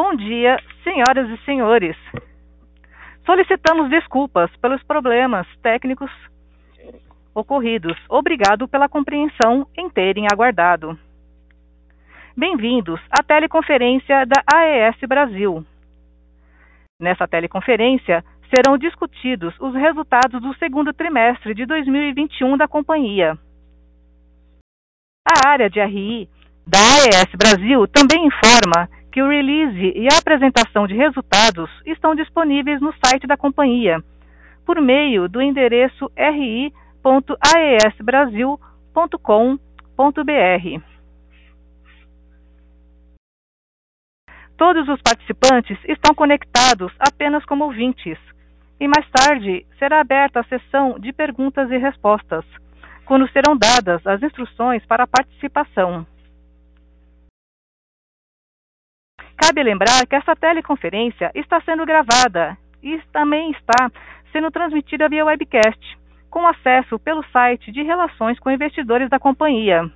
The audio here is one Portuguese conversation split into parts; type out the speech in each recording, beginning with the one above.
Bom dia, senhoras e senhores. Solicitamos desculpas pelos problemas técnicos ocorridos. Obrigado pela compreensão em terem aguardado. Bem-vindos à teleconferência da AES Brasil. Nessa teleconferência serão discutidos os resultados do segundo trimestre de 2021 da companhia. A área de RI da AES Brasil também informa que o release e a apresentação de resultados estão disponíveis no site da companhia, por meio do endereço ri.aesbrasil.com.br. Todos os participantes estão conectados apenas como ouvintes, e mais tarde será aberta a sessão de perguntas e respostas, quando serão dadas as instruções para a participação. Cabe lembrar que essa teleconferência está sendo gravada e também está sendo transmitida via webcast, com acesso pelo site de Relações com Investidores da companhia.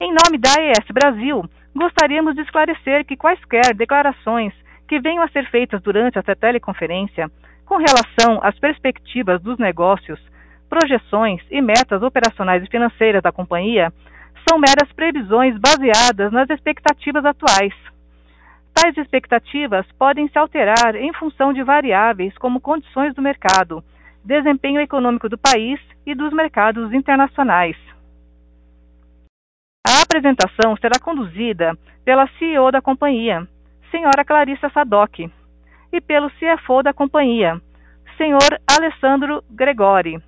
Em nome da AES Brasil, gostaríamos de esclarecer que quaisquer declarações que venham a ser feitas durante esta teleconferência com relação às perspectivas dos negócios, projeções e metas operacionais e financeiras da companhia são meras previsões baseadas nas expectativas atuais. Tais expectativas podem se alterar em função de variáveis como condições do mercado, desempenho econômico do país e dos mercados internacionais. A apresentação será conduzida pela CEO da companhia, senhora Clarissa Sadoc, e pelo CFO da companhia, senhor Alessandro Gregori.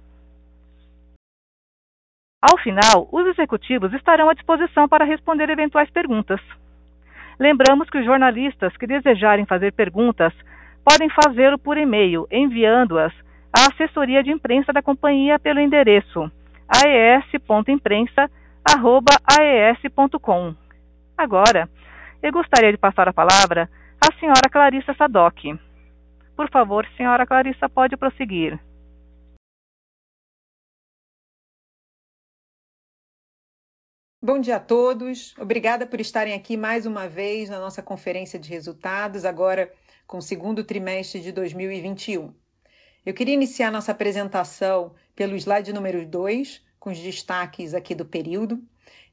Ao final, os executivos estarão à disposição para responder eventuais perguntas. Lembramos que os jornalistas que desejarem fazer perguntas podem fazê-lo por e-mail, enviando-as à assessoria de imprensa da companhia pelo endereço aes.imprensa.aes.com. Agora, eu gostaria de passar a palavra à senhora Clarissa Sadoc. Por favor, senhora Clarissa, pode prosseguir. Bom dia a todos. Obrigada por estarem aqui mais uma vez na nossa conferência de resultados, agora com o segundo trimestre de 2021. Eu queria iniciar nossa apresentação pelo slide número 2, com os destaques aqui do período.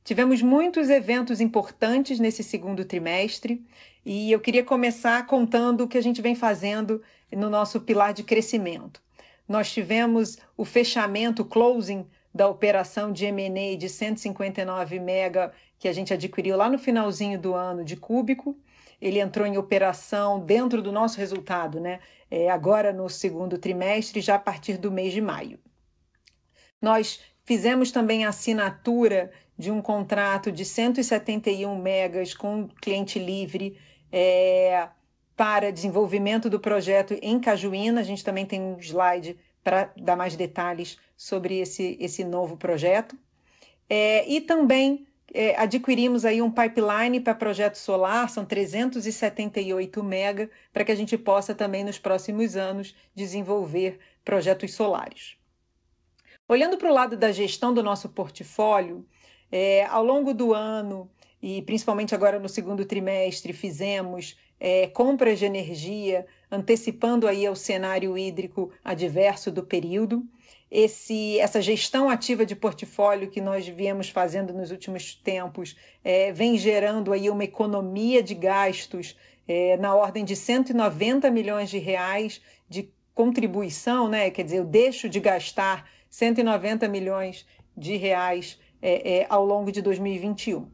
Tivemos muitos eventos importantes nesse segundo trimestre e eu queria começar contando o que a gente vem fazendo no nosso pilar de crescimento. Nós tivemos o fechamento, o closing da operação de M&A de 159 mega que a gente adquiriu lá no finalzinho do ano de Cúbico. Ele entrou em operação dentro do nosso resultado, né? É, agora no segundo trimestre, já a partir do mês de maio. Nós fizemos também a assinatura de um contrato de 171 megas com cliente livre é, para desenvolvimento do projeto em Cajuína. A gente também tem um slide para dar mais detalhes sobre esse, esse novo projeto. É, e também é, adquirimos aí um pipeline para projeto solar, são 378 mega, para que a gente possa também nos próximos anos desenvolver projetos solares. Olhando para o lado da gestão do nosso portfólio, é, ao longo do ano e principalmente agora no segundo trimestre, fizemos é, compras de energia, antecipando aí ao cenário hídrico adverso do período. Esse, essa gestão ativa de portfólio que nós viemos fazendo nos últimos tempos é, vem gerando aí uma economia de gastos é, na ordem de 190 milhões de reais de contribuição, né? quer dizer, eu deixo de gastar 190 milhões de reais é, é, ao longo de 2021.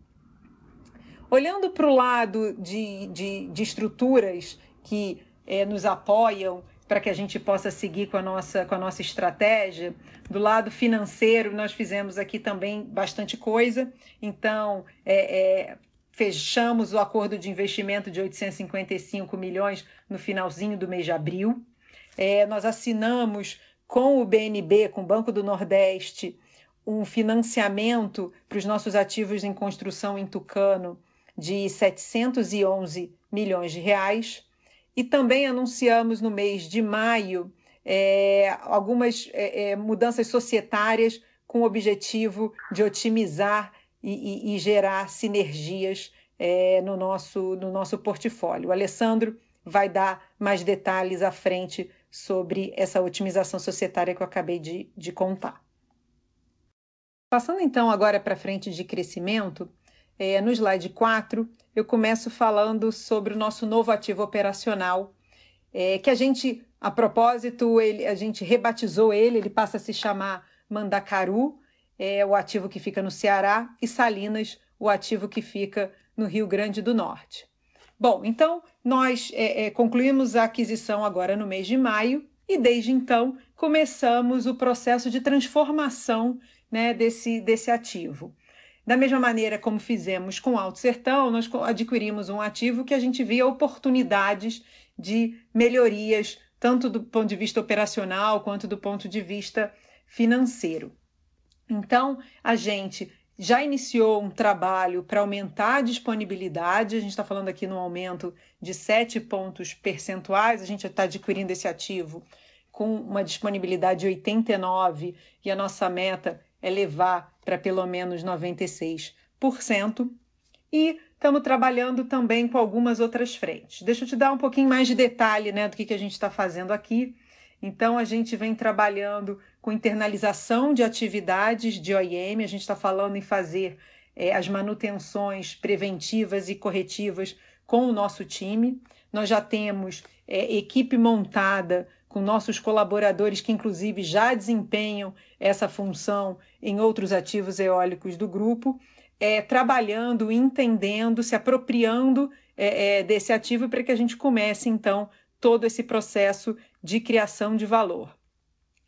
Olhando para o lado de, de, de, estruturas que é, nos apoiam para que a gente possa seguir com a, nossa, com a nossa estratégia, do lado financeiro, nós fizemos aqui também bastante coisa. Então, é, é, fechamos o acordo de investimento de 855 milhões no finalzinho do mês de abril. É, nós assinamos com o BNB, com o Banco do Nordeste, um financiamento para os nossos ativos em construção em Tucano de 711 milhões de reais. E também anunciamos no mês de maio é, algumas é, é mudanças societárias com o objetivo de otimizar e, e, e gerar sinergias é, no, nosso, no nosso portfólio. O Alessandro vai dar mais detalhes à frente sobre essa otimização societária que eu acabei de, de contar. Passando então agora para frente de crescimento, é, no slide 4, eu começo falando sobre o nosso novo ativo operacional, é, que a gente, a propósito, ele, a gente rebatizou ele, ele passa a se chamar Mandacaru, é o ativo que fica no Ceará, e Salinas, o ativo que fica no Rio Grande do Norte. Bom, então nós é, é, concluímos a aquisição agora no mês de maio e desde então começamos o processo de transformação né, desse, desse ativo. Da mesma maneira como fizemos com Alto Sertão, nós adquirimos um ativo que a gente via oportunidades de melhorias, tanto do ponto de vista operacional quanto do ponto de vista financeiro. Então, a gente já iniciou um trabalho para aumentar a disponibilidade, a gente está falando aqui no aumento de 7 pontos percentuais, a gente está adquirindo esse ativo com uma disponibilidade de 89 e a nossa meta é levar para pelo menos 96%. E estamos trabalhando também com algumas outras frentes. Deixa eu te dar um pouquinho mais de detalhe né, do que, que a gente está fazendo aqui. Então, a gente vem trabalhando com internalização de atividades de OIM, a gente está falando em fazer é, as manutenções preventivas e corretivas com o nosso time. Nós já temos é, equipe montada com nossos colaboradores que, inclusive, já desempenham essa função em outros ativos eólicos do grupo, é, trabalhando, entendendo, se apropriando é, é, desse ativo para que a gente comece, então, todo esse processo de criação de valor.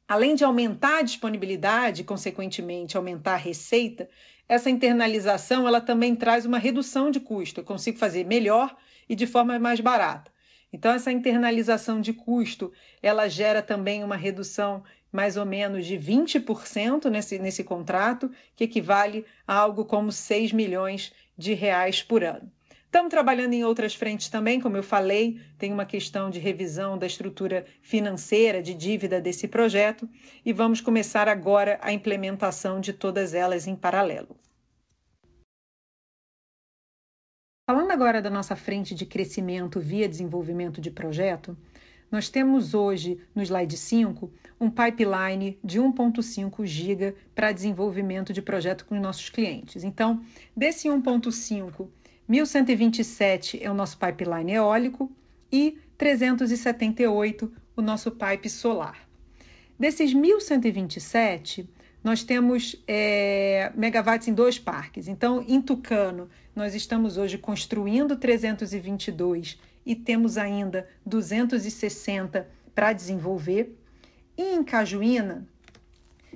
Além de aumentar a disponibilidade, consequentemente aumentar a receita, essa internalização ela também traz uma redução de custo. Eu consigo fazer melhor e de forma mais barata. Então, essa internalização de custo, ela gera também uma redução mais ou menos de 20% nesse, nesse contrato, que equivale a algo como 6 milhões de reais por ano. Estamos trabalhando em outras frentes também, como eu falei, tem uma questão de revisão da estrutura financeira de dívida desse projeto e vamos começar agora a implementação de todas elas em paralelo. Falando agora da nossa frente de crescimento via desenvolvimento de projeto, nós temos hoje, no slide 5, um pipeline de 1,5 GB para desenvolvimento de projeto com os nossos clientes. Então, desse 1,5, 1127 é o nosso pipeline eólico e 378 o nosso pipe solar. Desses 1127, nós temos é, megawatts em dois parques. Então, em Tucano, nós estamos hoje construindo 322 e temos ainda 260 para desenvolver. E em Cajuína,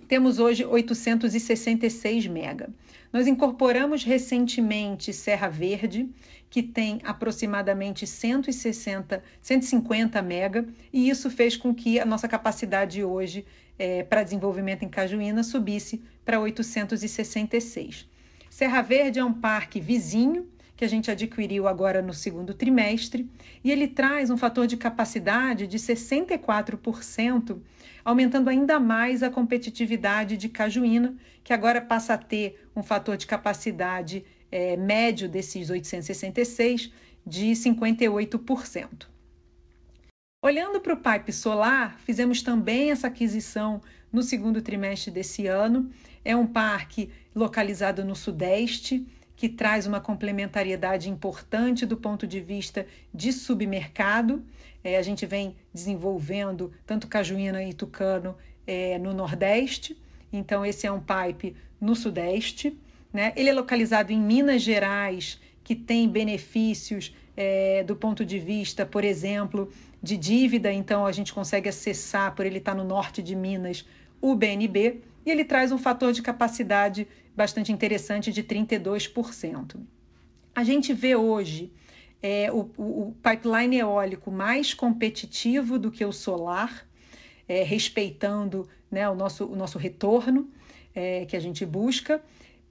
temos hoje 866 mega. Nós incorporamos recentemente Serra Verde, que tem aproximadamente 160, 150 mega, e isso fez com que a nossa capacidade hoje é, para desenvolvimento em Cajuína subisse para 866. Serra Verde é um parque vizinho que a gente adquiriu agora no segundo trimestre, e ele traz um fator de capacidade de 64%, aumentando ainda mais a competitividade de Cajuína, que agora passa a ter um fator de capacidade é, médio desses 866 de 58%. Olhando para o pipe solar, fizemos também essa aquisição no segundo trimestre desse ano. É um parque localizado no Sudeste, que traz uma complementariedade importante do ponto de vista de submercado. É, a gente vem desenvolvendo tanto Cajuína e Tucano é, no Nordeste, então esse é um pipe no Sudeste. Né? Ele é localizado em Minas Gerais, que tem benefícios é, do ponto de vista, por exemplo, de dívida, então a gente consegue acessar, por ele estar no norte de Minas, o BNB, e ele traz um fator de capacidade bastante interessante de 32%. A gente vê hoje é, o, o, pipeline eólico mais competitivo do que o solar, é, respeitando né, o, nosso, o nosso retorno é, que a gente busca.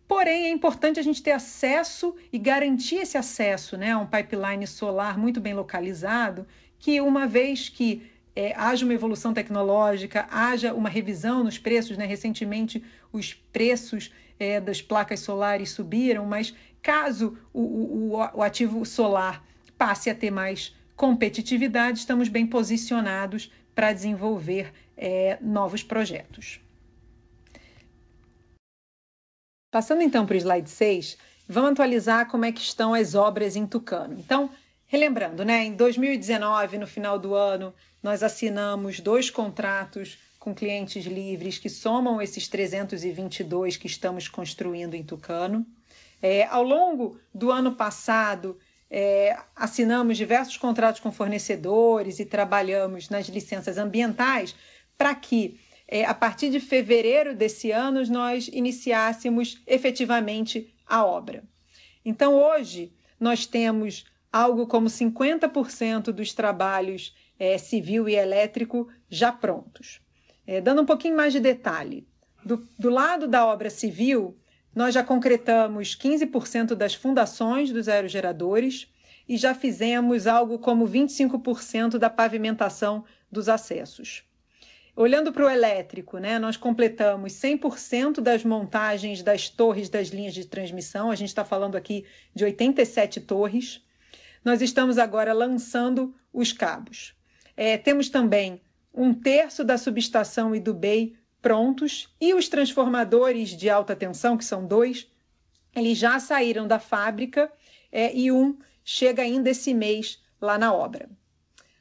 Porém, é importante a gente ter acesso e garantir esse acesso né, a um pipeline solar muito bem localizado, que uma vez que é, haja uma evolução tecnológica, haja uma revisão nos preços. Né? Recentemente, os preços é, das placas solares subiram, mas caso o, o, o ativo solar passe a ter mais competitividade, estamos bem posicionados para desenvolver é, novos projetos. Passando então para o slide 6, vamos atualizar como é que estão as obras em Tucano. Então, relembrando, né, em 2019, no final do ano, nós assinamos dois contratos com clientes livres que somam esses 322 que estamos construindo em Tucano. É, ao longo do ano passado, é, assinamos diversos contratos com fornecedores e trabalhamos nas licenças ambientais para que, é, a partir de fevereiro desse ano, nós iniciássemos efetivamente a obra. Então, hoje, nós temos algo como 50% dos trabalhos é, civil e elétrico já prontos. É, dando um pouquinho mais de detalhe, do, do lado da obra civil, nós já concretamos 15% das fundações dos aerogeradores e já fizemos algo como 25% da pavimentação dos acessos. Olhando para o elétrico, né, nós completamos 100% das montagens das torres das linhas de transmissão, a gente está falando aqui de 87 torres. Nós estamos agora lançando os cabos. É, temos também um terço da subestação e do BEI prontos e os transformadores de alta tensão, que são dois, eles já saíram da fábrica é, e um chega ainda esse mês lá na obra.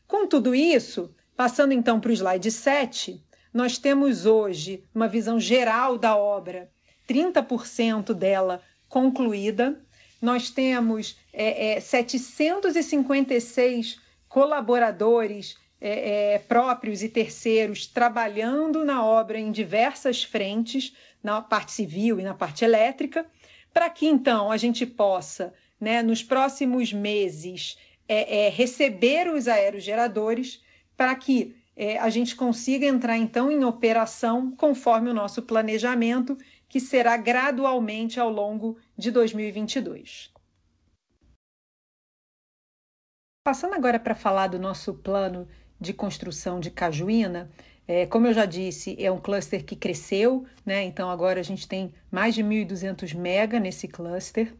Com tudo isso, passando então para o slide 7, nós temos hoje uma visão geral da obra, 30% dela concluída. Nós temos é, é, 756 colaboradores é, é, próprios e terceiros trabalhando na obra em diversas frentes, na parte civil e na parte elétrica, para que então a gente possa, né, nos próximos meses, é, é receber os aerogeradores para que é, a gente consiga entrar então em operação conforme o nosso planejamento, que será gradualmente ao longo de 2022. Passando agora para falar do nosso plano de construção de Cajuína. É, como eu já disse, é um cluster que cresceu, né? então agora a gente tem mais de 1.200 mega nesse cluster.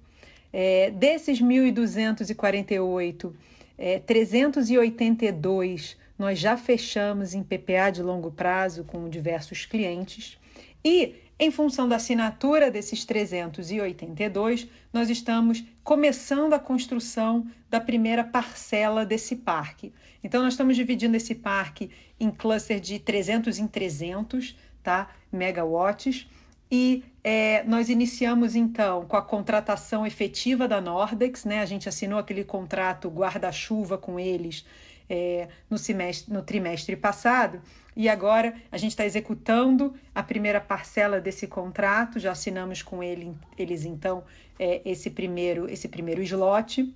É, desses 1.248, é, 382 nós já fechamos em PPA de longo prazo com diversos clientes. E em função da assinatura desses 382, nós estamos começando a construção da primeira parcela desse parque. Então, nós estamos dividindo esse parque em cluster de 300 em 300 tá? megawatts. E é, nós iniciamos então com a contratação efetiva da Nordex, né? A gente assinou aquele contrato guarda-chuva com eles é, no, semestre, no trimestre passado, e agora a gente está executando a primeira parcela desse contrato, já assinamos com ele, eles então é, esse primeiro esse primeiro slot.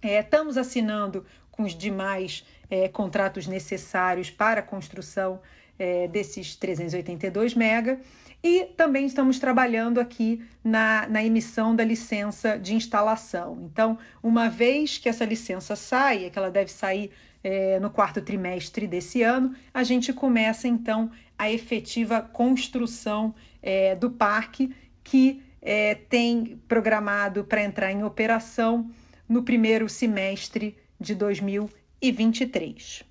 É, estamos assinando com os demais é, contratos necessários para a construção é, desses 382 mega e também estamos trabalhando aqui na, na emissão da licença de instalação. Então, uma vez que essa licença saia, que ela deve sair é, no quarto trimestre desse ano, a gente começa então a efetiva construção é, do parque, que é, tem programado para entrar em operação no primeiro semestre de 2023.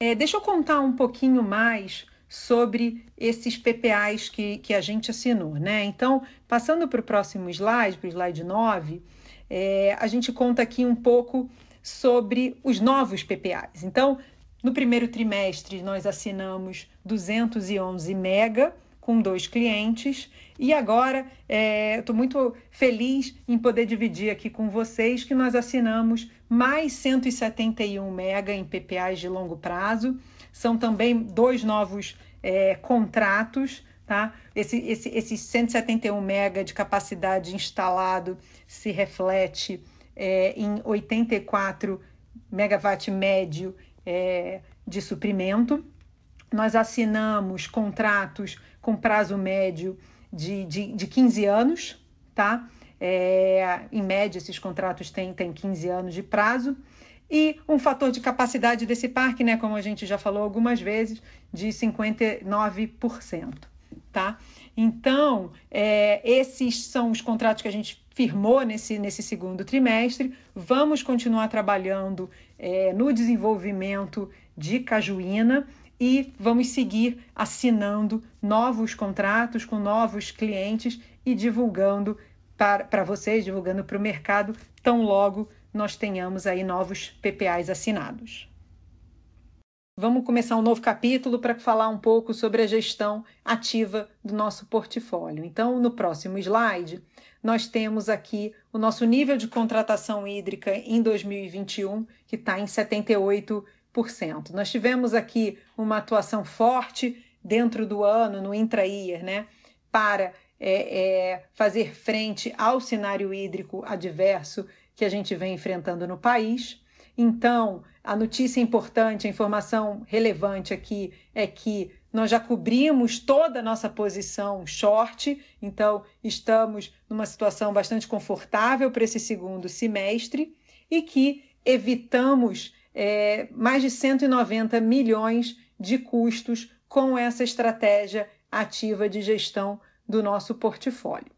É, deixa eu contar um pouquinho mais sobre esses PPAs que, que a gente assinou, né? Então, passando para o próximo slide, para o slide 9, é, a gente conta aqui um pouco sobre os novos PPAs. Então, no primeiro trimestre, nós assinamos 211 mega com dois clientes e agora é, estou muito feliz em poder dividir aqui com vocês que nós assinamos mais 171 mega em PPAs de longo prazo. São também dois novos é, contratos. Tá? Esse, esse, esses 171 mega de capacidade instalado se reflete é, em 84 megawatt médio é, de suprimento. Nós assinamos contratos com prazo médio de, de, de 15 anos, tá? É, em média, esses contratos têm, têm 15 anos de prazo. E um fator de capacidade desse parque, né, como a gente já falou algumas vezes, de 59%. Tá? Então, é, esses são os contratos que a gente firmou nesse, nesse segundo trimestre. Vamos continuar trabalhando é, no desenvolvimento de Cajuína e vamos seguir assinando novos contratos com novos clientes e divulgando para vocês, divulgando para o mercado, tão logo nós tenhamos aí novos PPAs assinados. Vamos começar um novo capítulo para falar um pouco sobre a gestão ativa do nosso portfólio. Então, no próximo slide, nós temos aqui o nosso nível de contratação hídrica em 2021, que está em 78%. Nós tivemos aqui uma atuação forte dentro do ano no intra-year, né, para é, é, fazer frente ao cenário hídrico adverso que a gente vem enfrentando no país. Então, a notícia importante, a informação relevante aqui é que nós já cobrimos toda a nossa posição short, então estamos numa situação bastante confortável para esse segundo semestre e que evitamos é, mais de 190 milhões de custos com essa estratégia ativa de gestão do nosso portfólio.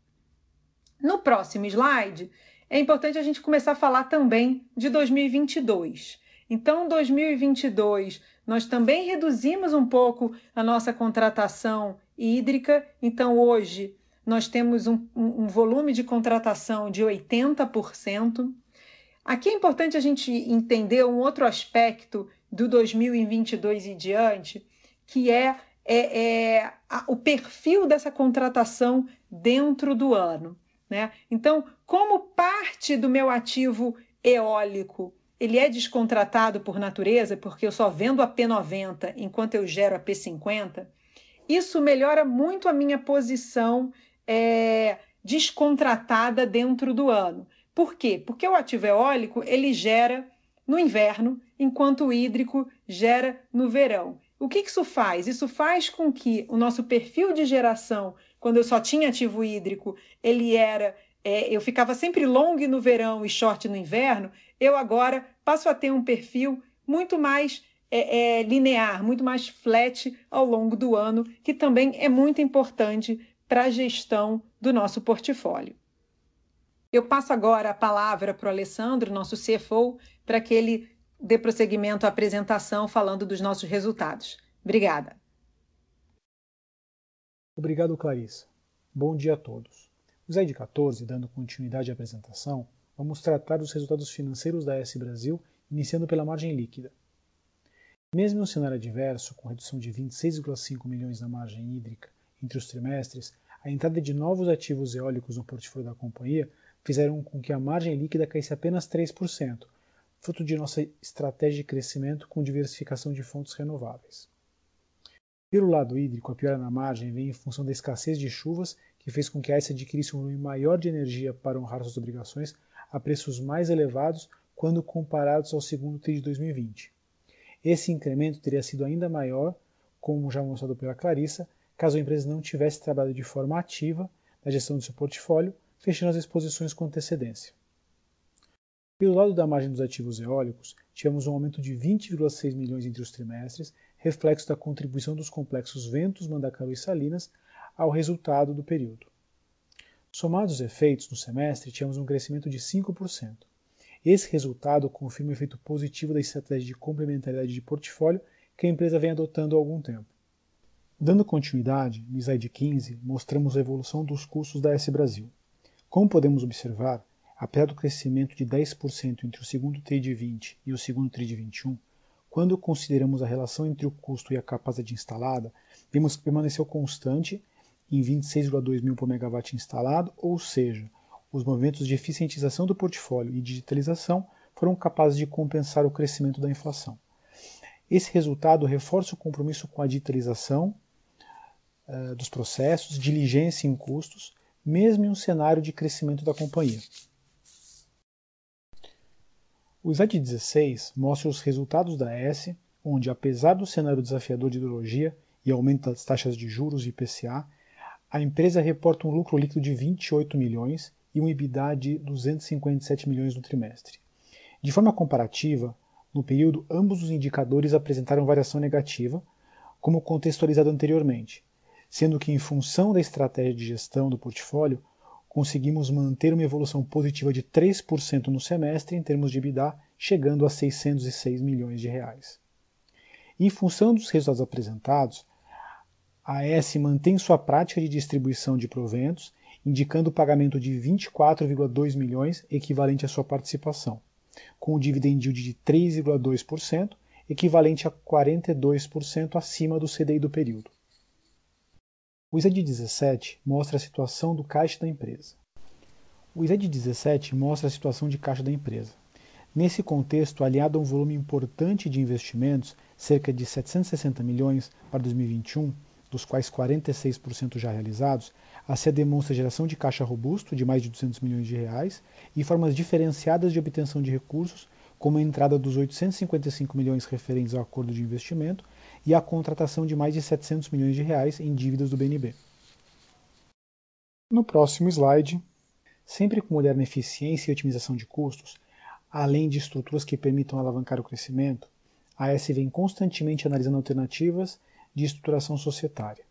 No próximo slide, é importante a gente começar a falar também de 2022. Então, 2022, nós também reduzimos um pouco a nossa contratação hídrica. Então, hoje, nós temos um, um volume de contratação de 80%. Aqui é importante a gente entender um outro aspecto do 2022 e diante, que é, é, é a, o perfil dessa contratação dentro do ano. Né? Então, como parte do meu ativo eólico ele é descontratado por natureza, porque eu só vendo a P90 enquanto eu gero a P50, isso melhora muito a minha posição é, descontratada dentro do ano. Por quê? Porque o ativo eólico ele gera no inverno, enquanto o hídrico gera no verão. O que isso faz? Isso faz com que o nosso perfil de geração, quando eu só tinha ativo hídrico, ele era é, eu ficava sempre long no verão e short no inverno, eu agora passo a ter um perfil muito mais é, é, linear, muito mais flat ao longo do ano, que também é muito importante para a gestão do nosso portfólio. Eu passo agora a palavra para o Alessandro, nosso CFO, para que ele dê prosseguimento à apresentação falando dos nossos resultados. Obrigada. Obrigado, Clarissa. Bom dia a todos. O slide 14, dando continuidade à apresentação, vamos tratar dos resultados financeiros da S Brasil, iniciando pela margem líquida. Mesmo em um cenário adverso, com redução de 26,5 milhões na margem hídrica entre os trimestres, a entrada de novos ativos eólicos no portfólio da companhia fizeram com que a margem líquida caísse apenas 3%, fruto de nossa estratégia de crescimento com diversificação de fontes renováveis. Pelo lado hídrico, a piora na margem vem em função da escassez de chuvas, que fez com que a AES adquirisse um volume maior de energia para honrar suas obrigações a preços mais elevados quando comparados ao segundo TRI de 2020. Esse incremento teria sido ainda maior, como já mostrado pela Clarissa, caso a empresa não tivesse trabalhado de forma ativa na gestão do seu portfólio, fechando as exposições com antecedência. Pelo lado da margem dos ativos eólicos, tivemos um aumento de 20,6 milhões entre os trimestres, reflexo da contribuição dos complexos Ventos, Mandacaru e Salinas ao resultado do período. Somados os efeitos no semestre, tivemos um crescimento de 5%. Esse resultado confirma o efeito positivo da estratégia de complementaridade de portfólio que a empresa vem adotando há algum tempo. Dando continuidade, no slide 15, mostramos a evolução dos custos da S Brasil. Como podemos observar, apesar do crescimento de 10% entre o segundo TRI de 20 e o segundo TRI de 21, quando consideramos a relação entre o custo e a capacidade instalada, vemos que permaneceu constante em 26,2 mil por megawatt instalado, ou seja, os movimentos de eficientização do portfólio e digitalização foram capazes de compensar o crescimento da inflação. Esse resultado reforça o compromisso com a digitalização uh, dos processos, diligência em custos, mesmo em um cenário de crescimento da companhia. O slide 16 mostra os resultados da S, onde, apesar do cenário desafiador de hidrologia e aumento das taxas de juros e IPCA, a empresa reporta um lucro líquido de 28 milhões e um EBITDA de 257 milhões no trimestre. De forma comparativa, No período, ambos os indicadores apresentaram variação negativa, como contextualizado anteriormente, sendo que, em função da estratégia de gestão do portfólio, conseguimos manter uma evolução positiva de 3% no semestre em termos de EBITDA, chegando a 606 milhões de reais. Em função dos resultados apresentados, a AES mantém sua prática de distribuição de proventos, indicando o pagamento de 24,2 milhões, equivalente à sua participação, com o dividend yield de 3,2%, equivalente a 42% acima do CDI do período. O slide 17 mostra a situação do caixa da empresa. O slide 17 mostra a situação de caixa da empresa. Nesse contexto, aliado a um volume importante de investimentos, cerca de 760 milhões para 2021, dos quais 46% já realizados, a CE demonstra geração de caixa robusto de mais de 200 milhões de reais e formas diferenciadas de obtenção de recursos, como a entrada dos 855 milhões referentes ao acordo de investimento e a contratação de mais de 700 milhões de reais em dívidas do BNB. No próximo slide, sempre com olhar na eficiência e otimização de custos, além de estruturas que permitam alavancar o crescimento, a AS vem constantemente analisando alternativas de estruturação societária.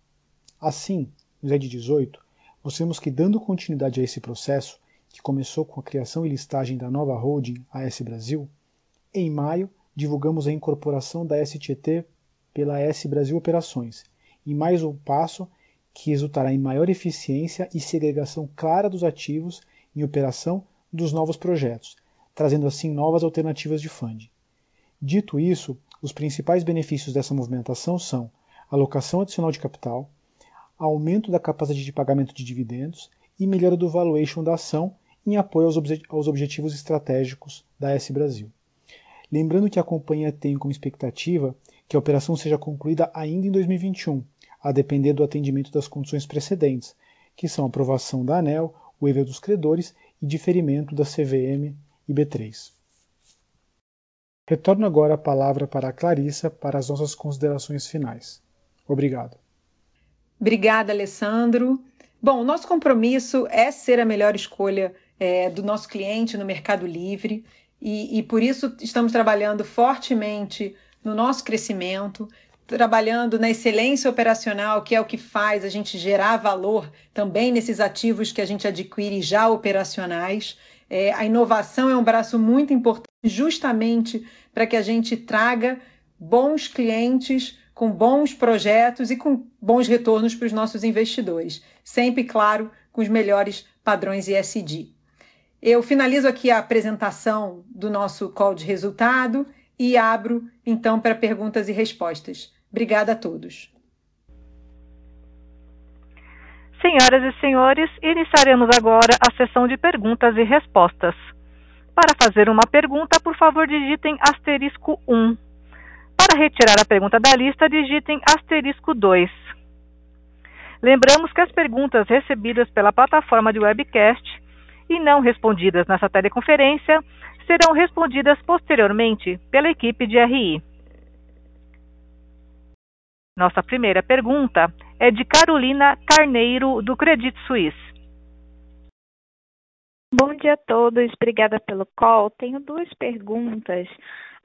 Assim, no slide 18, mostramos que, dando continuidade a esse processo, que começou com a criação e listagem da nova holding AS Brasil, em maio divulgamos a incorporação da STT pela AS Brasil Operações, e mais um passo que resultará em maior eficiência e segregação clara dos ativos em operação dos novos projetos, trazendo assim novas alternativas de funding. Dito isso, os principais benefícios dessa movimentação são alocação adicional de capital, aumento da capacidade de pagamento de dividendos e melhora do valuation da ação em apoio aos, obje aos objetivos estratégicos da S Brasil. Lembrando que a companhia tem como expectativa que a operação seja concluída ainda em 2021, a depender do atendimento das condições precedentes, que são aprovação da ANEL, o waiver dos credores e diferimento da CVM e B3. Retorno agora a palavra para a Clarissa para as nossas considerações finais. Obrigado. Obrigada, Alessandro. Bom, nosso compromisso é ser a melhor escolha é, do nosso cliente no Mercado Livre e, e por isso estamos trabalhando fortemente no nosso crescimento, trabalhando na excelência operacional, que é o que faz a gente gerar valor também nesses ativos que a gente adquire já operacionais. É, a inovação é um braço muito importante, justamente para que a gente traga bons clientes com bons projetos e com bons retornos para os nossos investidores. Sempre, claro, com os melhores padrões ESG. Eu finalizo aqui a apresentação do nosso call de resultado e abro então para perguntas e respostas. Obrigada a todos. Senhoras e senhores, iniciaremos agora a sessão de perguntas e respostas. Para fazer uma pergunta, por favor, digitem asterisco 1. Para retirar a pergunta da lista, digitem asterisco 2. Lembramos que as perguntas recebidas pela plataforma de webcast e não respondidas nessa teleconferência serão respondidas posteriormente pela equipe de RI. Nossa primeira pergunta é de Carolina Carneiro, do Credit Suisse. Bom dia a todos, obrigada pelo call. Tenho duas perguntas.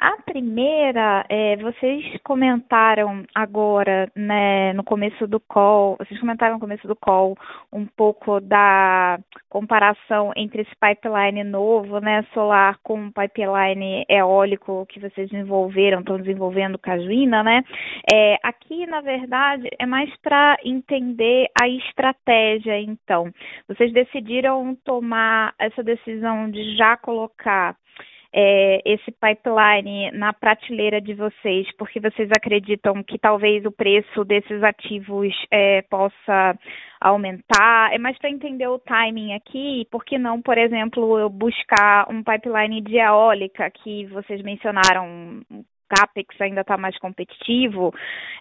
A primeira, é, vocês comentaram agora, né, no começo do call, vocês comentaram no começo do call um pouco da comparação entre esse pipeline novo, né, solar com o pipeline eólico que vocês desenvolveram, estão desenvolvendo Cajuína, né? É, aqui, na verdade, é mais para entender a estratégia, então. Vocês decidiram tomar essa decisão de já colocar é, esse pipeline na prateleira de vocês, porque vocês acreditam que talvez o preço desses ativos é, possa aumentar? É mais para entender o timing aqui, por que não, por exemplo, eu buscar um pipeline de eólica que vocês mencionaram CAPEX ainda está mais competitivo.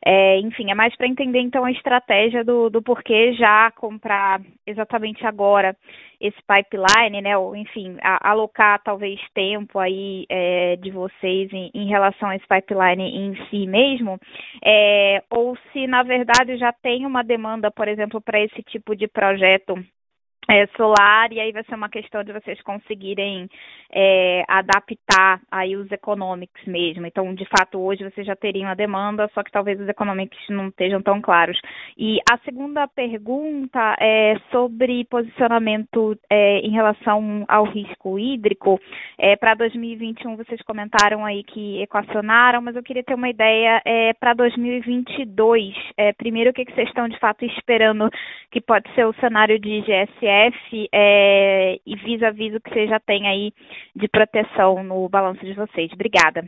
É, enfim, é mais para entender então a estratégia do, do porquê já comprar exatamente agora esse pipeline, né? Ou, enfim, a, alocar talvez tempo aí é, de vocês em, em, relação a esse pipeline em si mesmo, é, ou se na verdade já tem uma demanda, por exemplo, para esse tipo de projeto é, solar e aí vai ser uma questão de vocês conseguirem é, adaptar aí os economics mesmo. Então, de fato, hoje vocês já teriam a demanda, só que talvez os economics não estejam tão claros. E a segunda pergunta é sobre posicionamento é, em relação ao risco hídrico. É, para 2021 vocês comentaram aí que equacionaram, mas eu queria ter uma ideia é, para 2022. É, primeiro, o que, que vocês estão de fato esperando que pode ser o cenário de GSE é, e vis-a-vis o que você já tem aí de proteção no balanço de vocês. Obrigada.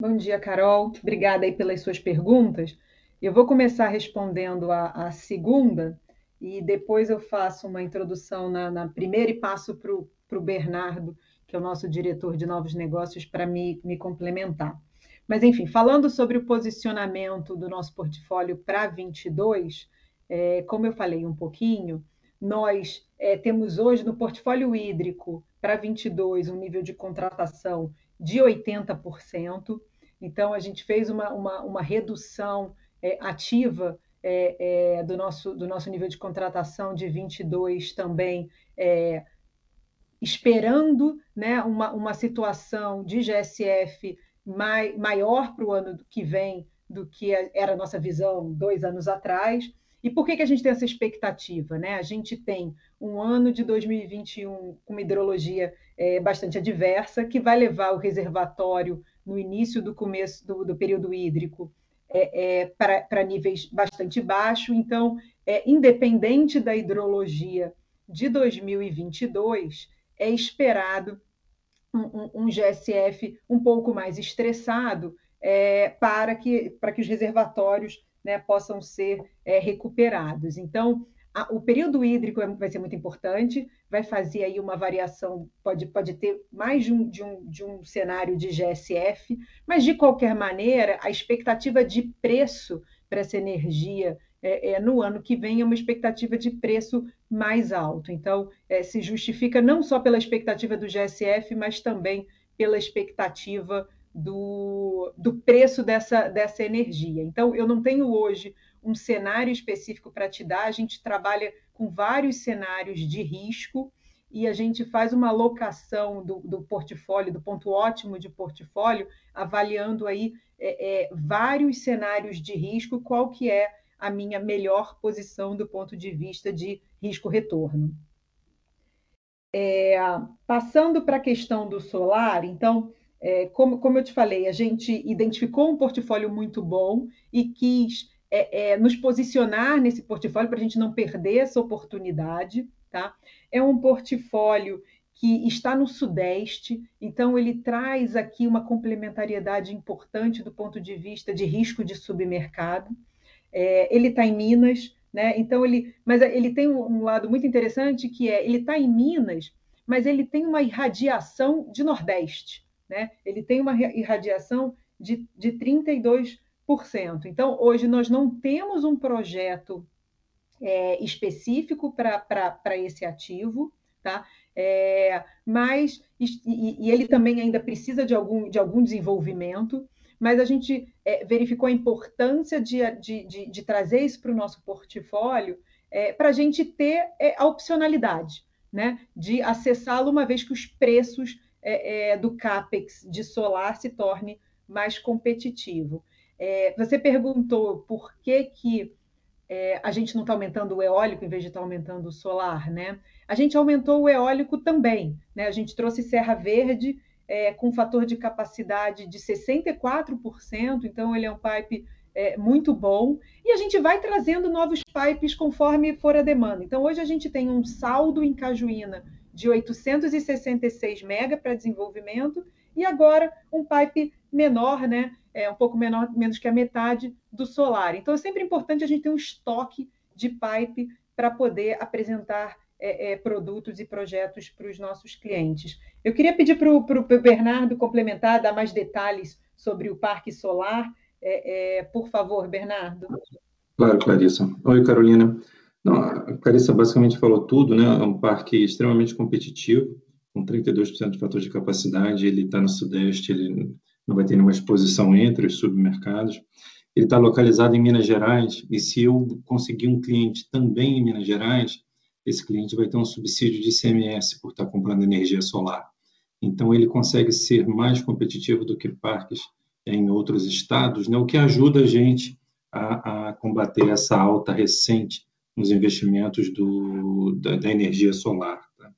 Bom dia, Carol. Obrigada aí pelas suas perguntas. Eu vou começar respondendo a, a segunda e depois eu faço uma introdução na, na primeira e passo para o Bernardo, que é o nosso diretor de novos negócios, para me, me complementar. Mas, enfim, falando sobre o posicionamento do nosso portfólio para 22, é, como eu falei um pouquinho, nós é, temos hoje no portfólio hídrico para 22 um nível de contratação de 80%. Então, a gente fez uma, uma, uma redução é, ativa é, é do, nosso, do nosso nível de contratação de 22 também, é, esperando né, uma, uma situação de GSF mai, maior para o ano que vem do que era a nossa visão dois anos atrás. E por que, que a gente tem essa expectativa? Né? A gente tem um ano de 2021 com uma hidrologia é, bastante adversa, que vai levar o reservatório no início do começo do, do período hídrico é, é, para níveis bastante baixos. Então, é, independente da hidrologia de 2022, é esperado um, um, um GSF um pouco mais estressado é, para, que, para que os reservatórios né, possam ser é, recuperados. Então, a, o período hídrico é, vai ser muito importante, vai fazer aí uma variação, pode, pode ter mais de um, de, um, de um cenário de GSF, mas de qualquer maneira, a expectativa de preço para essa energia é, é, no ano que vem é uma expectativa de preço mais alto. Então, é, se justifica não só pela expectativa do GSF, mas também pela expectativa do, do preço dessa, dessa energia. Então, eu não tenho hoje um cenário específico para te dar, a gente trabalha com vários cenários de risco e a gente faz uma alocação do, do portfólio, do ponto ótimo de portfólio, avaliando aí é, é, vários cenários de risco, qual que é a minha melhor posição do ponto de vista de risco-retorno. É, passando para a questão do solar, então, é, como, como eu te falei, a gente identificou um portfólio muito bom e quis é, é, nos posicionar nesse portfólio para a gente não perder essa oportunidade. Tá? É um portfólio que está no Sudeste, então ele traz aqui uma complementariedade importante do ponto de vista de risco de submercado. É, ele está em Minas, né? Então ele, mas ele tem um lado muito interessante que é ele está em Minas, mas ele tem uma irradiação de Nordeste né? ele tem uma irradiação de, de 32%. Então, hoje nós não temos um projeto é, específico para esse ativo, tá? É, mas e, e, ele também ainda precisa de algum, de algum desenvolvimento, mas a gente é, verificou a importância de, de, de, de trazer isso para o nosso portfólio é, para a gente ter é, a opcionalidade né, de acessá-lo uma vez que os preços é, é, do CAPEX de solar se torne mais competitivo. É, você perguntou por que, que é, a gente não está aumentando o eólico em vez de estar tá aumentando o solar, né? A gente aumentou o eólico também, né? A gente trouxe Serra Verde é, com um fator de capacidade de 64%, então ele é um pipe é, muito bom, e a gente vai trazendo novos pipes conforme for a demanda. Então, hoje a gente tem um saldo em Cajuína de 866 mega para desenvolvimento e agora um pipe menor, né? É um pouco menor, menos que a metade do solar. Então é sempre importante a gente ter um estoque de pipe para poder apresentar é, é, produtos e projetos para os nossos clientes. Eu queria pedir para o Bernardo complementar, dar mais detalhes sobre o parque solar. É, é, por favor, Bernardo. Claro, Clarissa. Oi, Carolina. Não, a Carissa basicamente falou tudo, né? É um parque extremamente competitivo, com 32% de fator de capacidade, ele está no Sudeste, ele não vai ter nenhuma exposição entre os submercados. ele está localizado em Minas Gerais, e se eu conseguir um cliente também em Minas Gerais, esse cliente vai ter um subsídio de ICMS por estar tá comprando energia solar. Então, ele consegue ser mais competitivo do que parques em outros estados, né, o que ajuda a gente a, a combater essa alta recente nos investimentos do, da, da energia solar. Tá?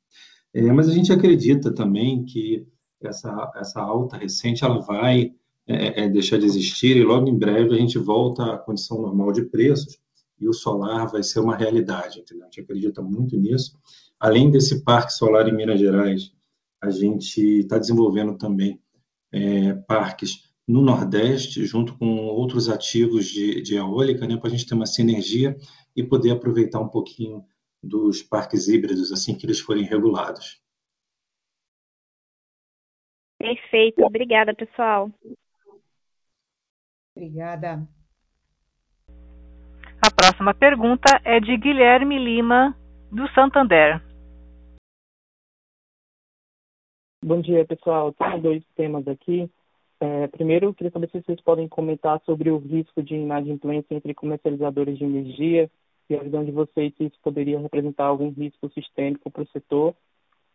É, mas a gente acredita também que essa, essa alta recente ela vai é, é, deixar de existir e logo em breve a gente volta à condição normal de preços e o solar vai ser uma realidade, entendeu? A gente acredita muito nisso. Além desse parque solar em Minas Gerais, a gente está desenvolvendo também é, parques no Nordeste, junto com outros ativos de, de eólica, né, para a gente ter uma sinergia e poder aproveitar um pouquinho dos parques híbridos assim que eles forem regulados. Perfeito, obrigada, pessoal. Obrigada. A próxima pergunta é de Guilherme Lima, do Santander. Bom dia, pessoal. Tenho dois temas aqui. É, primeiro, eu queria saber se vocês podem comentar sobre o risco de inadimplência entre comercializadores de energia e a visão de vocês se isso poderia representar algum risco sistêmico para o setor.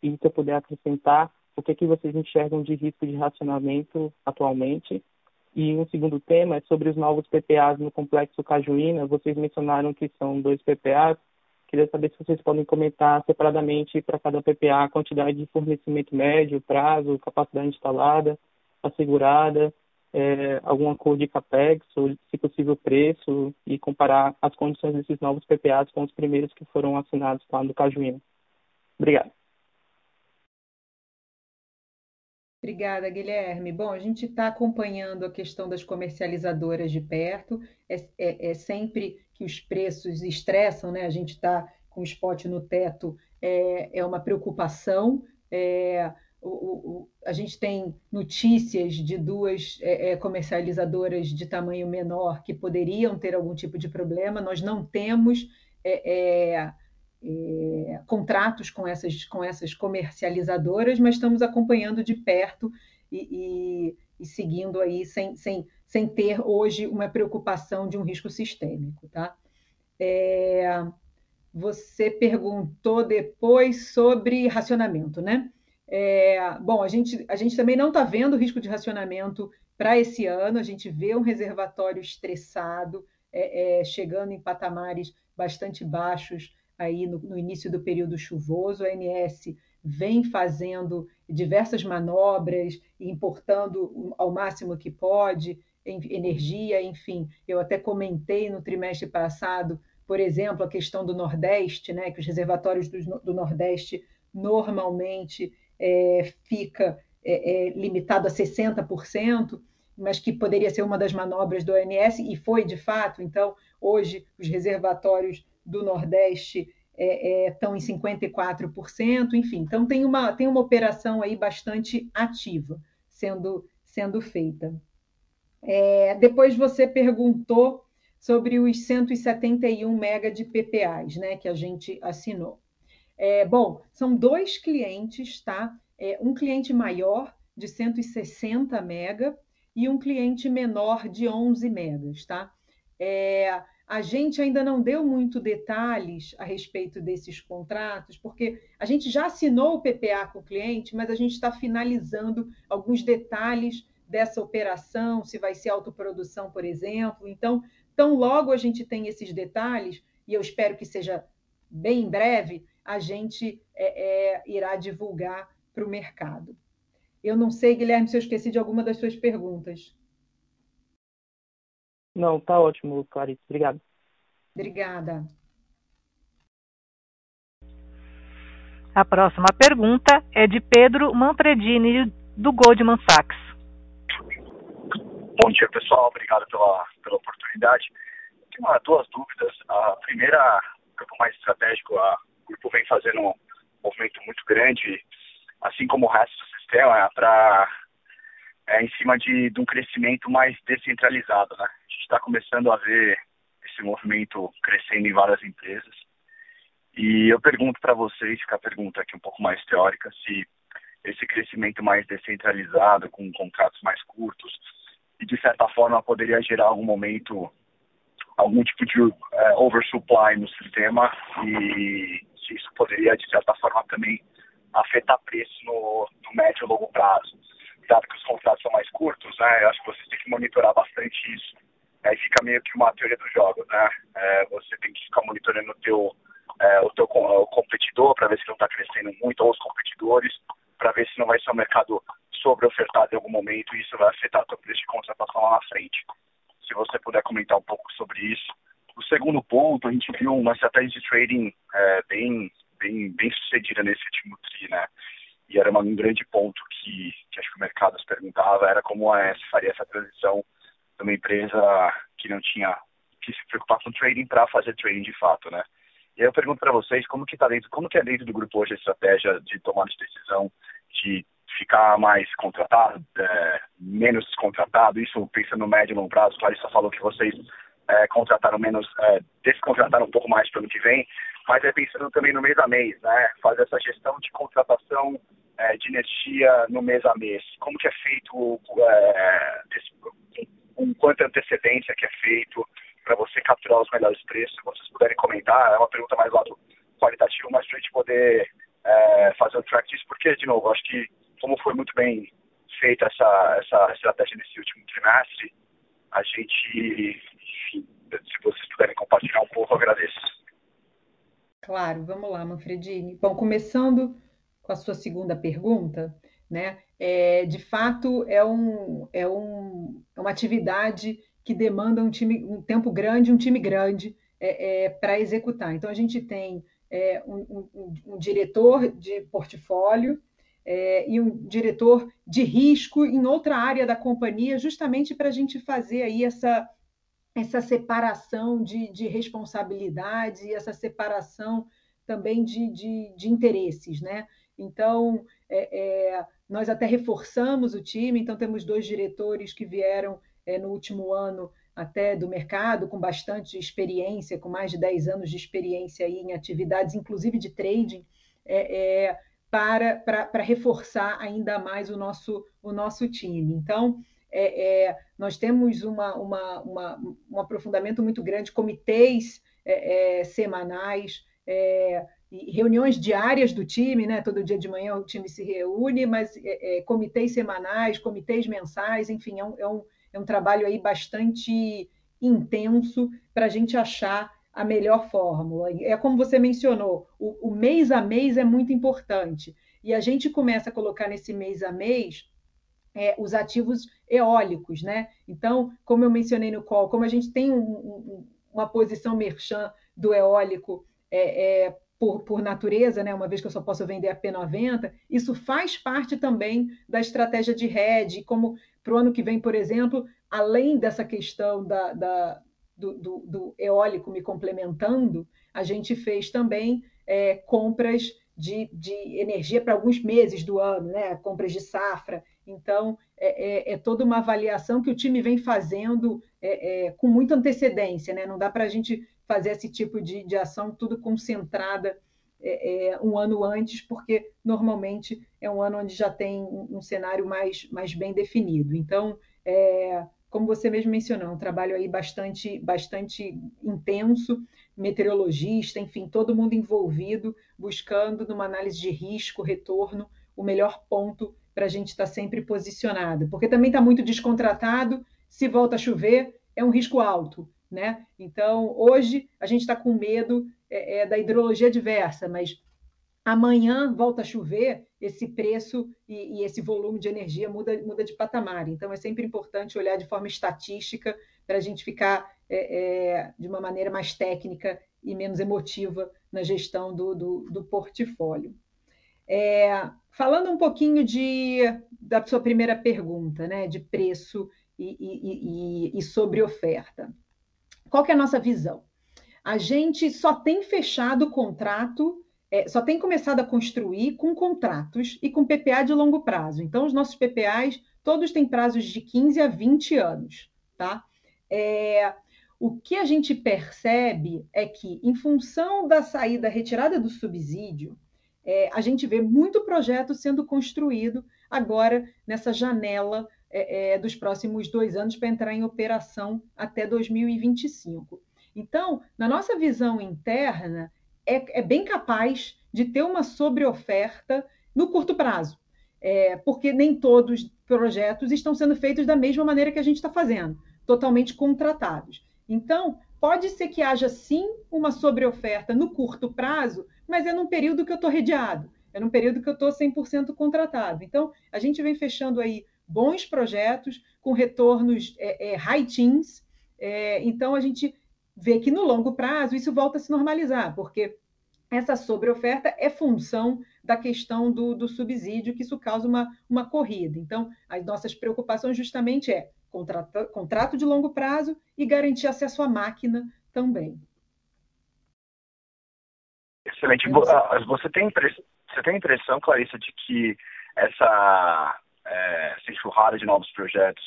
E se eu puder acrescentar, o que, é que vocês enxergam de risco de racionamento atualmente? E um segundo tema é sobre os novos PPAs no complexo Cajuína. Vocês mencionaram que são dois PPAs. Queria saber se vocês podem comentar separadamente para cada PPA a quantidade de fornecimento médio, prazo, capacidade instalada, assegurada, é, algum acordo de CAPEX, ou, se possível, preço, e comparar as condições desses novos PPAs com os primeiros que foram assinados lá no Cajuína. Obrigado. Obrigada, Guilherme. Bom, a gente está acompanhando a questão das comercializadoras de perto. É, é, é, sempre que os preços estressam, né? A gente está com o spot no teto, é, é uma preocupação. É, o, o, a gente tem notícias de duas é, é, comercializadoras de tamanho menor que poderiam ter algum tipo de problema. Nós não temos é, contratos com essas, com essas comercializadoras, mas estamos acompanhando de perto e, e, e, seguindo aí sem, sem, sem ter hoje uma preocupação de um risco sistêmico. Tá? É, você perguntou depois sobre racionamento, né? É, bom, a gente, a gente também não está vendo risco de racionamento para esse ano, a gente vê um reservatório estressado, é, é, chegando em patamares bastante baixos aí no, no início do período chuvoso, a ANS vem fazendo diversas manobras, importando ao máximo que pode energia, enfim. Eu até comentei no trimestre passado, por exemplo, a questão do Nordeste, né, que os reservatórios do, do Nordeste normalmente é, fica é, é, limitado a 60%, mas que poderia ser uma das manobras do ONS, e foi de fato. Então, hoje, os reservatórios do Nordeste é, é, estão em 54%, enfim. Então, tem uma, tem uma operação aí bastante ativa sendo, sendo feita. É, depois você perguntou sobre os 171 mega de PPAs né, que a gente assinou. É, bom, são dois clientes, tá? É, um cliente maior de 160 mega e um cliente menor de 11 megas, tá? É, a gente ainda não deu muito detalhes a respeito desses contratos, porque a gente já assinou o PPA com o cliente, mas a gente está finalizando alguns detalhes dessa operação, se vai ser autoprodução, por exemplo. Então, tão logo a gente tem esses detalhes, e eu espero que seja bem em breve, a gente é, é, irá divulgar para o mercado. Eu não sei, Guilherme, se eu esqueci de alguma das suas perguntas. Não, tá ótimo, Clarice. Obrigado. Obrigada. A próxima pergunta é de Pedro Manfredini, do Goldman Sachs. Bom dia, pessoal. Obrigado pela, pela oportunidade. Tenho duas dúvidas. A primeira, um pouco mais estratégico, a, o grupo vem fazendo um movimento muito grande, assim como o resto do sistema, para é, em cima de, de um crescimento mais descentralizado. Né? A gente está começando a ver esse movimento crescendo em várias empresas. E eu pergunto para vocês, fica a pergunta aqui um pouco mais teórica, se esse crescimento mais descentralizado, com contratos mais curtos, e de certa forma poderia gerar algum momento algum tipo de é, oversupply no sistema e isso poderia de certa forma também afetar preço no, no médio e longo prazo. Dado que os contratos são mais curtos, né, eu acho que vocês têm que monitorar bastante isso. Aí fica meio que uma teoria do jogo, né? É, você tem que ficar monitorando o teu, é, o teu o competidor para ver se não está crescendo muito, ou os competidores, para ver se não vai ser um mercado sobre-ofertado em algum momento e isso vai afetar o teu preço de contratação lá na frente. Se você puder comentar um pouco sobre isso. O segundo ponto, a gente viu uma estratégia de trading é, bem, bem, bem sucedida nesse último TRI, né? E era um grande ponto que, que acho que o mercado se perguntava, era como a S faria essa transição de uma empresa que não tinha que se preocupar com trading para fazer trading de fato, né? E aí eu pergunto para vocês como que tá dentro, como que é dentro do grupo hoje a estratégia de tomar de decisão de ficar mais contratado, é, menos descontratado, isso pensando no médio e longo prazo, Clarissa falou que vocês é, contrataram menos, é, descontrataram um pouco mais para o ano que vem, mas é pensando também no mês a mês, né? Fazer essa gestão de contratação é, de energia no mês a mês. Como que é feito, é, com quanta antecedência que é feito para você capturar os melhores preços? Se vocês puderem comentar, é uma pergunta mais lado qualitativo, mas para a gente poder é, fazer o track disso, porque, de novo, acho que como foi muito bem feita essa, essa estratégia nesse último trimestre, a gente, enfim, se vocês puderem compartilhar um pouco, eu agradeço. Claro, vamos lá, Manfredini. Bom, começando com a sua segunda pergunta, né? É, de fato, é, um, é, um, é uma atividade que demanda um, time, um tempo grande, um time grande é, é para executar. Então, a gente tem é, um, um, um, diretor de portfólio é, e um diretor de risco em outra área da companhia, justamente para a gente fazer aí essa, essa separação de, de responsabilidades e essa separação também de, de, de interesses, né? Então, é, é, nós até reforçamos o time, então temos dois diretores que vieram é, no último ano até do mercado, com bastante experiência, com mais de 10 anos de experiência aí em atividades, inclusive de trading, é, é, para, para, para reforçar ainda mais o nosso, o nosso time. Então, é, é, nós temos uma, uma, uma, um aprofundamento muito grande, comitês é, é, semanais, é, reuniões diárias do time, né? todo dia de manhã o time se reúne, mas comitês semanais, comitês mensais, enfim, é um, é um, é um trabalho aí bastante intenso para a gente achar a melhor fórmula. É como você mencionou, o, o, mês a mês é muito importante. E a gente começa a colocar nesse mês a mês é, os ativos eólicos, né? Então, como eu mencionei no call, como a gente tem um, um, uma posição merchan do eólico é, é, por, por, natureza, né? uma vez que eu só posso vender a P90, isso faz parte também da estratégia de hedge, como para o ano que vem, por exemplo, além dessa questão da, da do, do, do eólico me complementando, a gente fez também é, compras de, de energia para alguns meses do ano, né? compras de safra. Então, é, é, é toda uma avaliação que o time vem fazendo é, é, com muita antecedência. Né? Não dá para a gente fazer esse tipo de, de ação tudo concentrada é, um ano antes, porque normalmente é um ano onde já tem um, um cenário mais, mais bem definido. Então, é, como você mesmo mencionou, um trabalho aí bastante, bastante intenso, meteorologista, enfim, todo mundo envolvido, buscando numa análise de risco, retorno, o melhor ponto para a gente estar tá sempre posicionado. Porque também está muito descontratado, se volta a chover, é um risco alto. Né? Então, hoje a gente está com medo é, é, da hidrologia adversa, mas amanhã volta a chover, esse preço e, e, esse volume de energia muda, muda de patamar. Então, é sempre importante olhar de forma estatística para a gente ficar é, é, de uma maneira mais técnica e menos emotiva na gestão do, do, do portfólio. É, falando um pouquinho de, da sua primeira pergunta, né, de preço e, e, e sobre oferta. Qual é a nossa visão? A gente só tem fechado o contrato é, só tem começado a construir com contratos e com PPA de longo prazo. Então, os nossos PPAs, todos têm prazos de 15 a 20 anos. Tá? É, o que a gente percebe é que, em função da saída retirada do subsídio, é, a gente vê muito projeto sendo construído agora nessa janela é, é, dos próximos dois anos para entrar em operação até 2025. Então, na nossa visão interna, é, é bem capaz de ter uma sobreoferta no curto prazo, é, porque nem todos os projetos estão sendo feitos da mesma maneira que a gente está fazendo, totalmente contratados. Então, pode ser que haja sim uma sobreoferta no curto prazo, mas é num período que eu estou redeado, é num período que eu estou 100% contratado. Então, a gente vem fechando aí bons projetos com retornos é, é, high teens. É, então, a gente vê que no longo prazo isso volta a se normalizar, porque essa sobreoferta é função da questão do, do subsídio, que isso causa uma, uma corrida. Então, as nossas preocupações justamente é contrato, contrato de longo prazo e garantir acesso à máquina também. Excelente. Ah, você tem, você tem a impressão, Clarissa, de que essa, é, essa enxurrada de novos projetos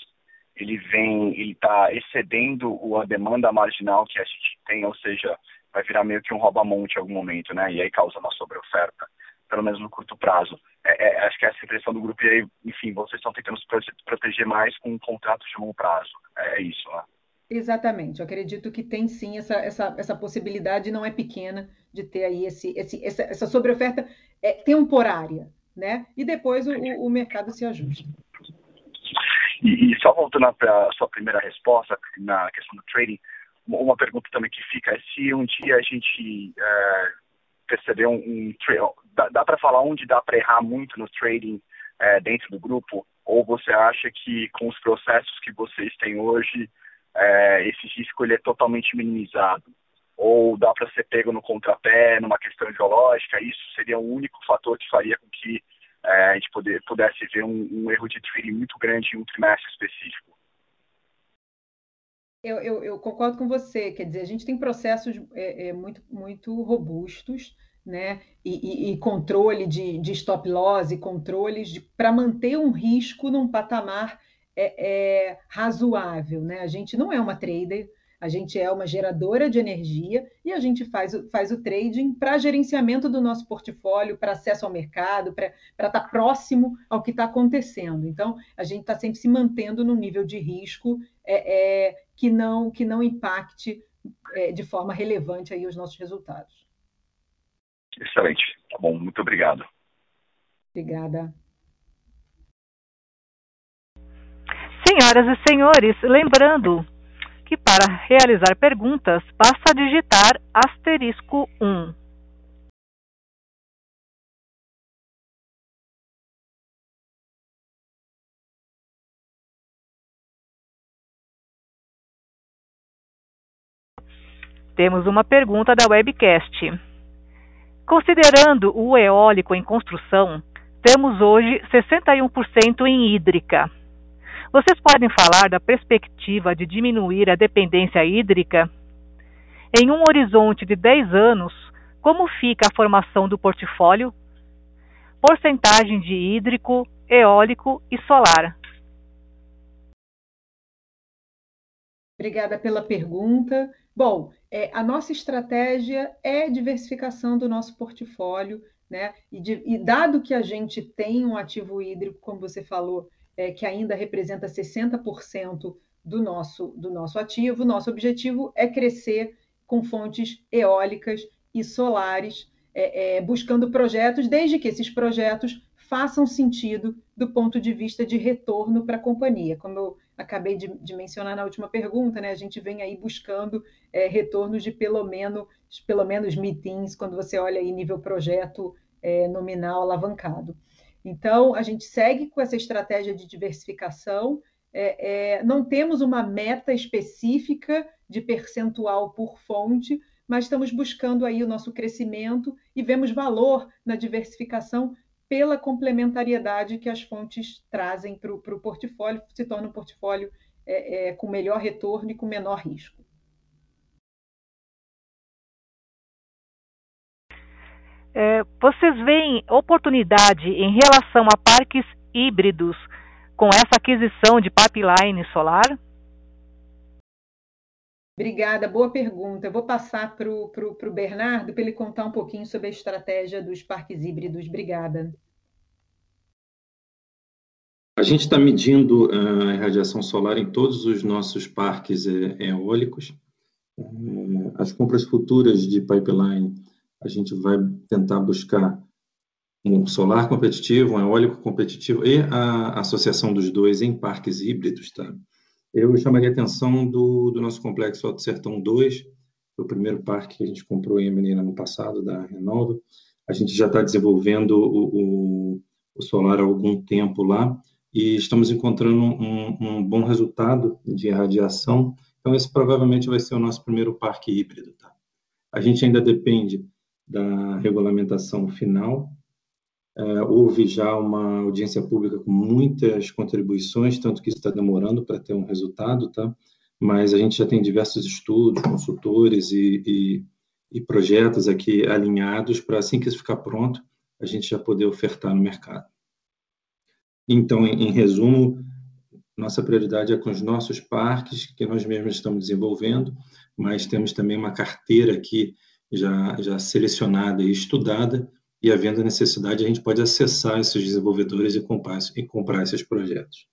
ele vem, ele está excedendo a demanda marginal que a gente tem, ou seja, vai virar meio que um rouba-monte em algum momento, né? E aí causa uma sobreoferta, pelo menos no curto prazo. É, é, acho que essa é a impressão do grupo, e aí, enfim, vocês estão tentando se proteger mais com um contrato de longo prazo. É, é isso, né? Exatamente, eu acredito que tem sim essa, essa, essa possibilidade, não é pequena, de ter aí esse, esse, essa, essa sobreoferta é, temporária, né? E depois o, o mercado se ajusta. E, e só voltando para a sua primeira resposta na questão do trading, uma pergunta também que fica é se um dia a gente é, perceber um, um dá, dá para falar onde dá para errar muito no trading é, dentro do grupo, ou você acha que com os processos que vocês têm hoje, é, esse risco ele é totalmente minimizado? Ou dá para ser pego no contrapé, numa questão ideológica? Isso seria o único fator que faria com que é, a gente poder, pudesse ver um, um, erro de trading muito grande em um trimestre específico. Eu, eu, eu, concordo com você, quer dizer, a gente tem processos é, é, muito, muito robustos, né? E, e, e controle de, de, stop loss e controles para manter um risco num patamar é, é, razoável, né? A gente não é uma trader, a gente é uma geradora de energia e a gente faz, faz o trading para gerenciamento do nosso portfólio, para acesso ao mercado, para estar tá próximo ao que está acontecendo. Então, a gente está sempre se mantendo num nível de risco é, é, que, não, que não impacte é, de forma relevante aí os nossos resultados. Excelente. Tá bom, muito obrigado. Obrigada. Senhoras e senhores, lembrando que para realizar perguntas basta digitar asterisco 1. Temos uma pergunta da webcast. Considerando o eólico em construção, temos hoje 61% em hídrica. Vocês podem falar da perspectiva de diminuir a dependência hídrica? Em um horizonte de 10 anos, como fica a formação do portfólio? Porcentagem de hídrico, eólico e solar. Obrigada pela pergunta. Bom, é, a nossa estratégia é diversificação do nosso portfólio, né? E, de, e dado que a gente tem um ativo hídrico, como você falou, é, que ainda representa 60% do nosso, do nosso ativo. Nosso objetivo é crescer com fontes eólicas e solares, é, é, buscando projetos, desde que esses projetos façam sentido do ponto de vista de retorno para a companhia. Como eu acabei de, de, mencionar na última pergunta, né, a gente vem aí buscando é, retornos de pelo menos, pelo menos meetings, quando você olha aí nível projeto é, nominal alavancado. Então, a gente segue com essa estratégia de diversificação. É, é, não temos uma meta específica de percentual por fonte, mas estamos buscando aí o nosso crescimento e vemos valor na diversificação pela complementariedade que as fontes trazem para o portfólio, se torna um portfólio é, é, com melhor retorno e com menor risco. É, vocês veem oportunidade em relação a parques híbridos com essa aquisição de pipeline solar? Obrigada, boa pergunta. Eu vou passar para o Bernardo para ele contar um pouquinho sobre a estratégia dos parques híbridos. Obrigada. A gente está medindo a irradiação solar em todos os nossos parques eólicos. As compras futuras de pipeline, a gente vai tentar buscar um solar competitivo, um eólico competitivo e a associação dos dois em parques híbridos, tá? Eu chamaria a atenção do, do nosso complexo Alto Sertão 2, o primeiro parque que a gente comprou em Menina no passado, da Renova. A gente já está desenvolvendo o, o, o, solar há algum tempo lá e estamos encontrando um, um, bom resultado de radiação. Então, esse provavelmente vai ser o nosso primeiro parque híbrido. Tá? A gente ainda depende da regulamentação final. É, houve já uma audiência pública com muitas contribuições, tanto que está demorando para ter um resultado, tá? mas a gente já tem diversos estudos, consultores e, e, e projetos aqui alinhados para, assim que isso ficar pronto, a gente já poder ofertar no mercado. Então, em, em resumo, nossa prioridade é com os nossos parques, que nós mesmos estamos desenvolvendo, mas temos também uma carteira aqui já, já selecionada e estudada, e havendo necessidade, a gente pode acessar esses desenvolvedores e comprar, e comprar esses projetos.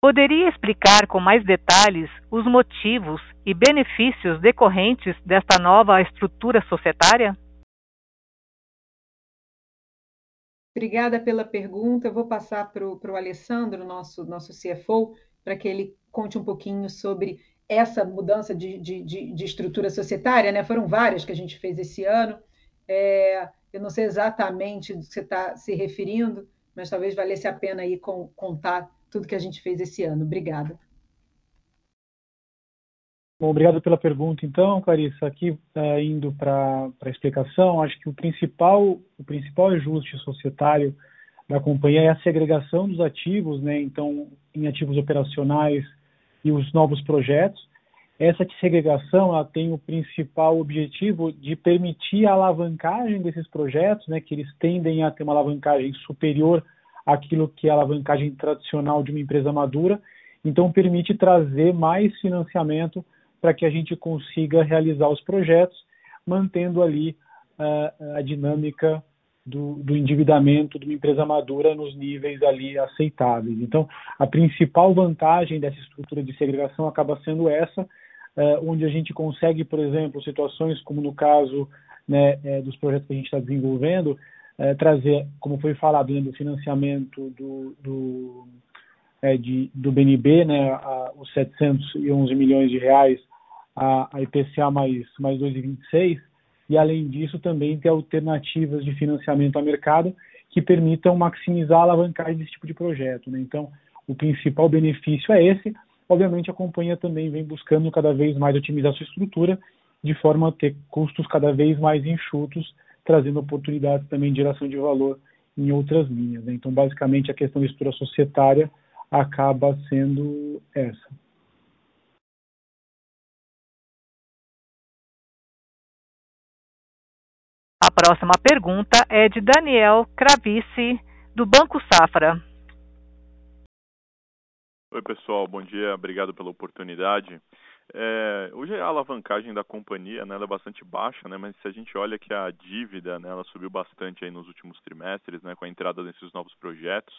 Poderia explicar com mais detalhes os motivos e benefícios decorrentes desta nova estrutura societária? Obrigada pela pergunta. Eu vou passar para o Alessandro, nosso, nosso CFO, para que ele conte um pouquinho sobre essa mudança de, de, de, de, estrutura societária. Né? Foram várias que a gente fez esse ano. É, eu não sei exatamente do que você está se referindo, mas talvez valesse a pena aí com, contar tudo que a gente fez esse ano. Obrigada. Bom, obrigado pela pergunta, então, Clarissa. Aqui, uh, indo para a explicação, acho que o principal, o principal ajuste societário da companhia é a segregação dos ativos, né? Então, em ativos operacionais e os novos projetos. Essa segregação ela tem o principal objetivo de permitir a alavancagem desses projetos, né? Que eles tendem a ter uma alavancagem superior aquilo que é a alavancagem tradicional de uma empresa madura, então permite trazer mais financiamento para que a gente consiga realizar os projetos, mantendo ali uh, a dinâmica do, do, endividamento de uma empresa madura nos níveis ali aceitáveis. Então, a principal vantagem dessa estrutura de segregação acaba sendo essa, uh, onde a gente consegue, por exemplo, situações como no caso né, é, dos projetos que a gente está desenvolvendo, é, trazer, como foi falado, né, do financiamento do, do, de, do BNB, né, a, os 711 milhões de reais, a, a IPCA mais, mais 2,26, e além disso também ter alternativas de financiamento ao mercado que permitam maximizar a alavancagem desse tipo de projeto. Né? Então, o principal benefício é esse. Obviamente, a companhia também vem buscando cada vez mais otimizar sua estrutura, de forma a ter custos cada vez mais enxutos trazendo oportunidades também de geração de valor em outras linhas. Né? Então, basicamente, a questão da estrutura societária acaba sendo essa. A próxima pergunta é de Daniel Cravice, do Banco Safra. Oi, pessoal, bom dia, obrigado pela oportunidade. É, hoje a alavancagem da companhia né, é bastante baixa, né, mas se a gente olha que a dívida né, ela subiu bastante aí nos últimos trimestres, né, com a entrada desses novos projetos,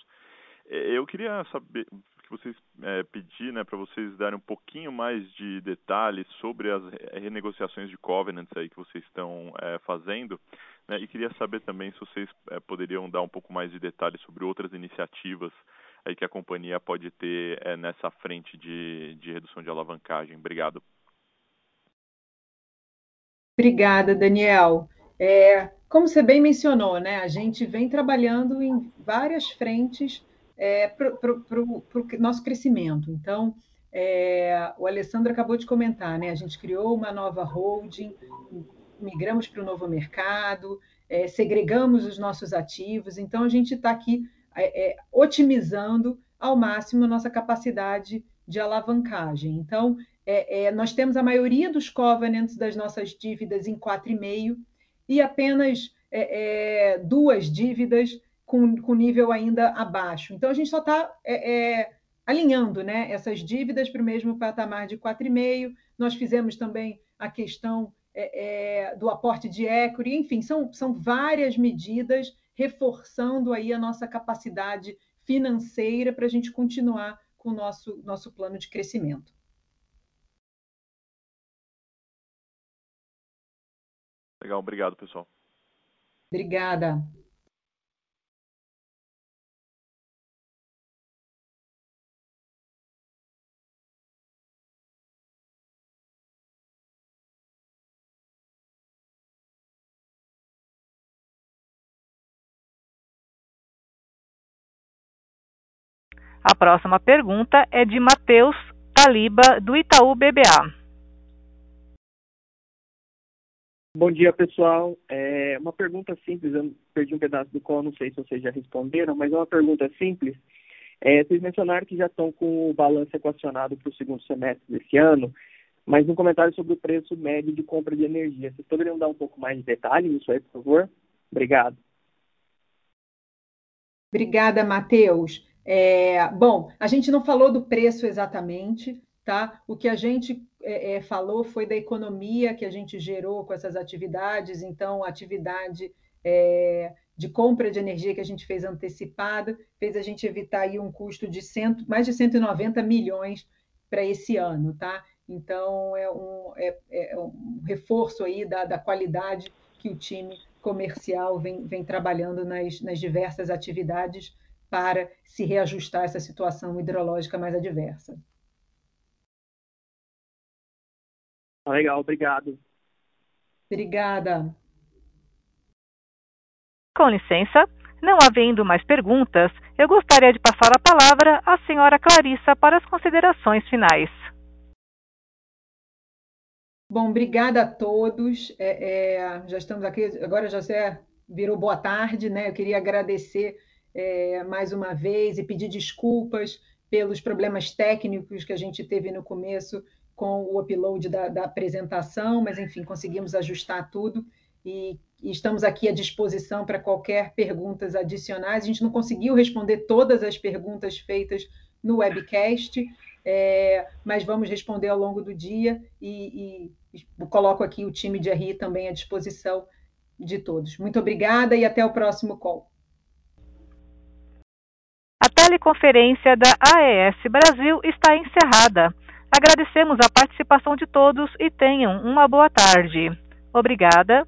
é, eu queria saber vocês é, pedir né, para vocês darem um pouquinho mais de detalhes sobre as renegociações de covenants aí que vocês estão é, fazendo, né, e queria saber também se vocês é, poderiam dar um pouco mais de detalhes sobre outras iniciativas aí que a companhia pode ter é, nessa frente de, de redução de alavancagem. Obrigado. Obrigada, Daniel. É, como você bem mencionou, né, a gente vem trabalhando em várias frentes é, para o nosso crescimento. Então, é, o Alessandro acabou de comentar, né, a gente criou uma nova holding, migramos para o novo mercado, é, segregamos os nossos ativos, então a gente está aqui é, é, otimizando ao máximo a nossa capacidade de alavancagem. Então, é, é nós temos a maioria dos covenants das nossas dívidas em 4,5 e apenas duas dívidas com, com, nível ainda abaixo. Então, a gente só está alinhando né, essas dívidas para o mesmo patamar de 4,5. Nós fizemos também a questão é, é, do aporte de equity, enfim, são, são várias medidas reforçando aí a nossa capacidade financeira para a gente continuar com o nosso, nosso plano de crescimento. Legal, obrigado, pessoal. Obrigada. A próxima pergunta é de Matheus Taliba, do Itaú BBA. Bom dia, pessoal. É uma pergunta simples, eu perdi um pedaço do call, não sei se vocês já responderam, mas é uma pergunta simples. É, vocês mencionaram que já estão com o balanço equacionado para o segundo semestre desse ano, mas um comentário sobre o preço médio de compra de energia. Vocês poderiam dar um pouco mais de detalhe nisso aí, por favor? Obrigado. Obrigada, Matheus. É, bom, a gente não falou do preço exatamente, tá? O que a gente é, é, falou foi da economia que a gente gerou com essas atividades, então, atividade é, de compra de energia que a gente fez antecipada fez a gente evitar aí um custo de cento, mais de 190 milhões para esse ano, tá? Então, é um, é, é um reforço aí da, da qualidade que o time comercial vem, vem trabalhando nas, nas diversas atividades para se reajustar a essa situação hidrológica mais adversa. Legal, obrigado. Obrigada. Com licença, não havendo mais perguntas, eu gostaria de passar a palavra à senhora Clarissa para as considerações finais. Bom, obrigada a todos. É, é, já estamos aqui, agora já virou boa tarde, né? Eu queria agradecer é, mais uma vez e pedir desculpas pelos problemas técnicos que a gente teve no começo com o upload da, da apresentação, mas enfim, conseguimos ajustar tudo e, e estamos aqui à disposição para qualquer perguntas adicionais. A gente não conseguiu responder todas as perguntas feitas no webcast, é, mas vamos responder ao longo do dia e, e, coloco aqui o time de RI também à disposição de todos. Muito obrigada e até o próximo call teleconferência da AES Brasil está encerrada. Agradecemos a participação de todos e tenham uma boa tarde. Obrigada.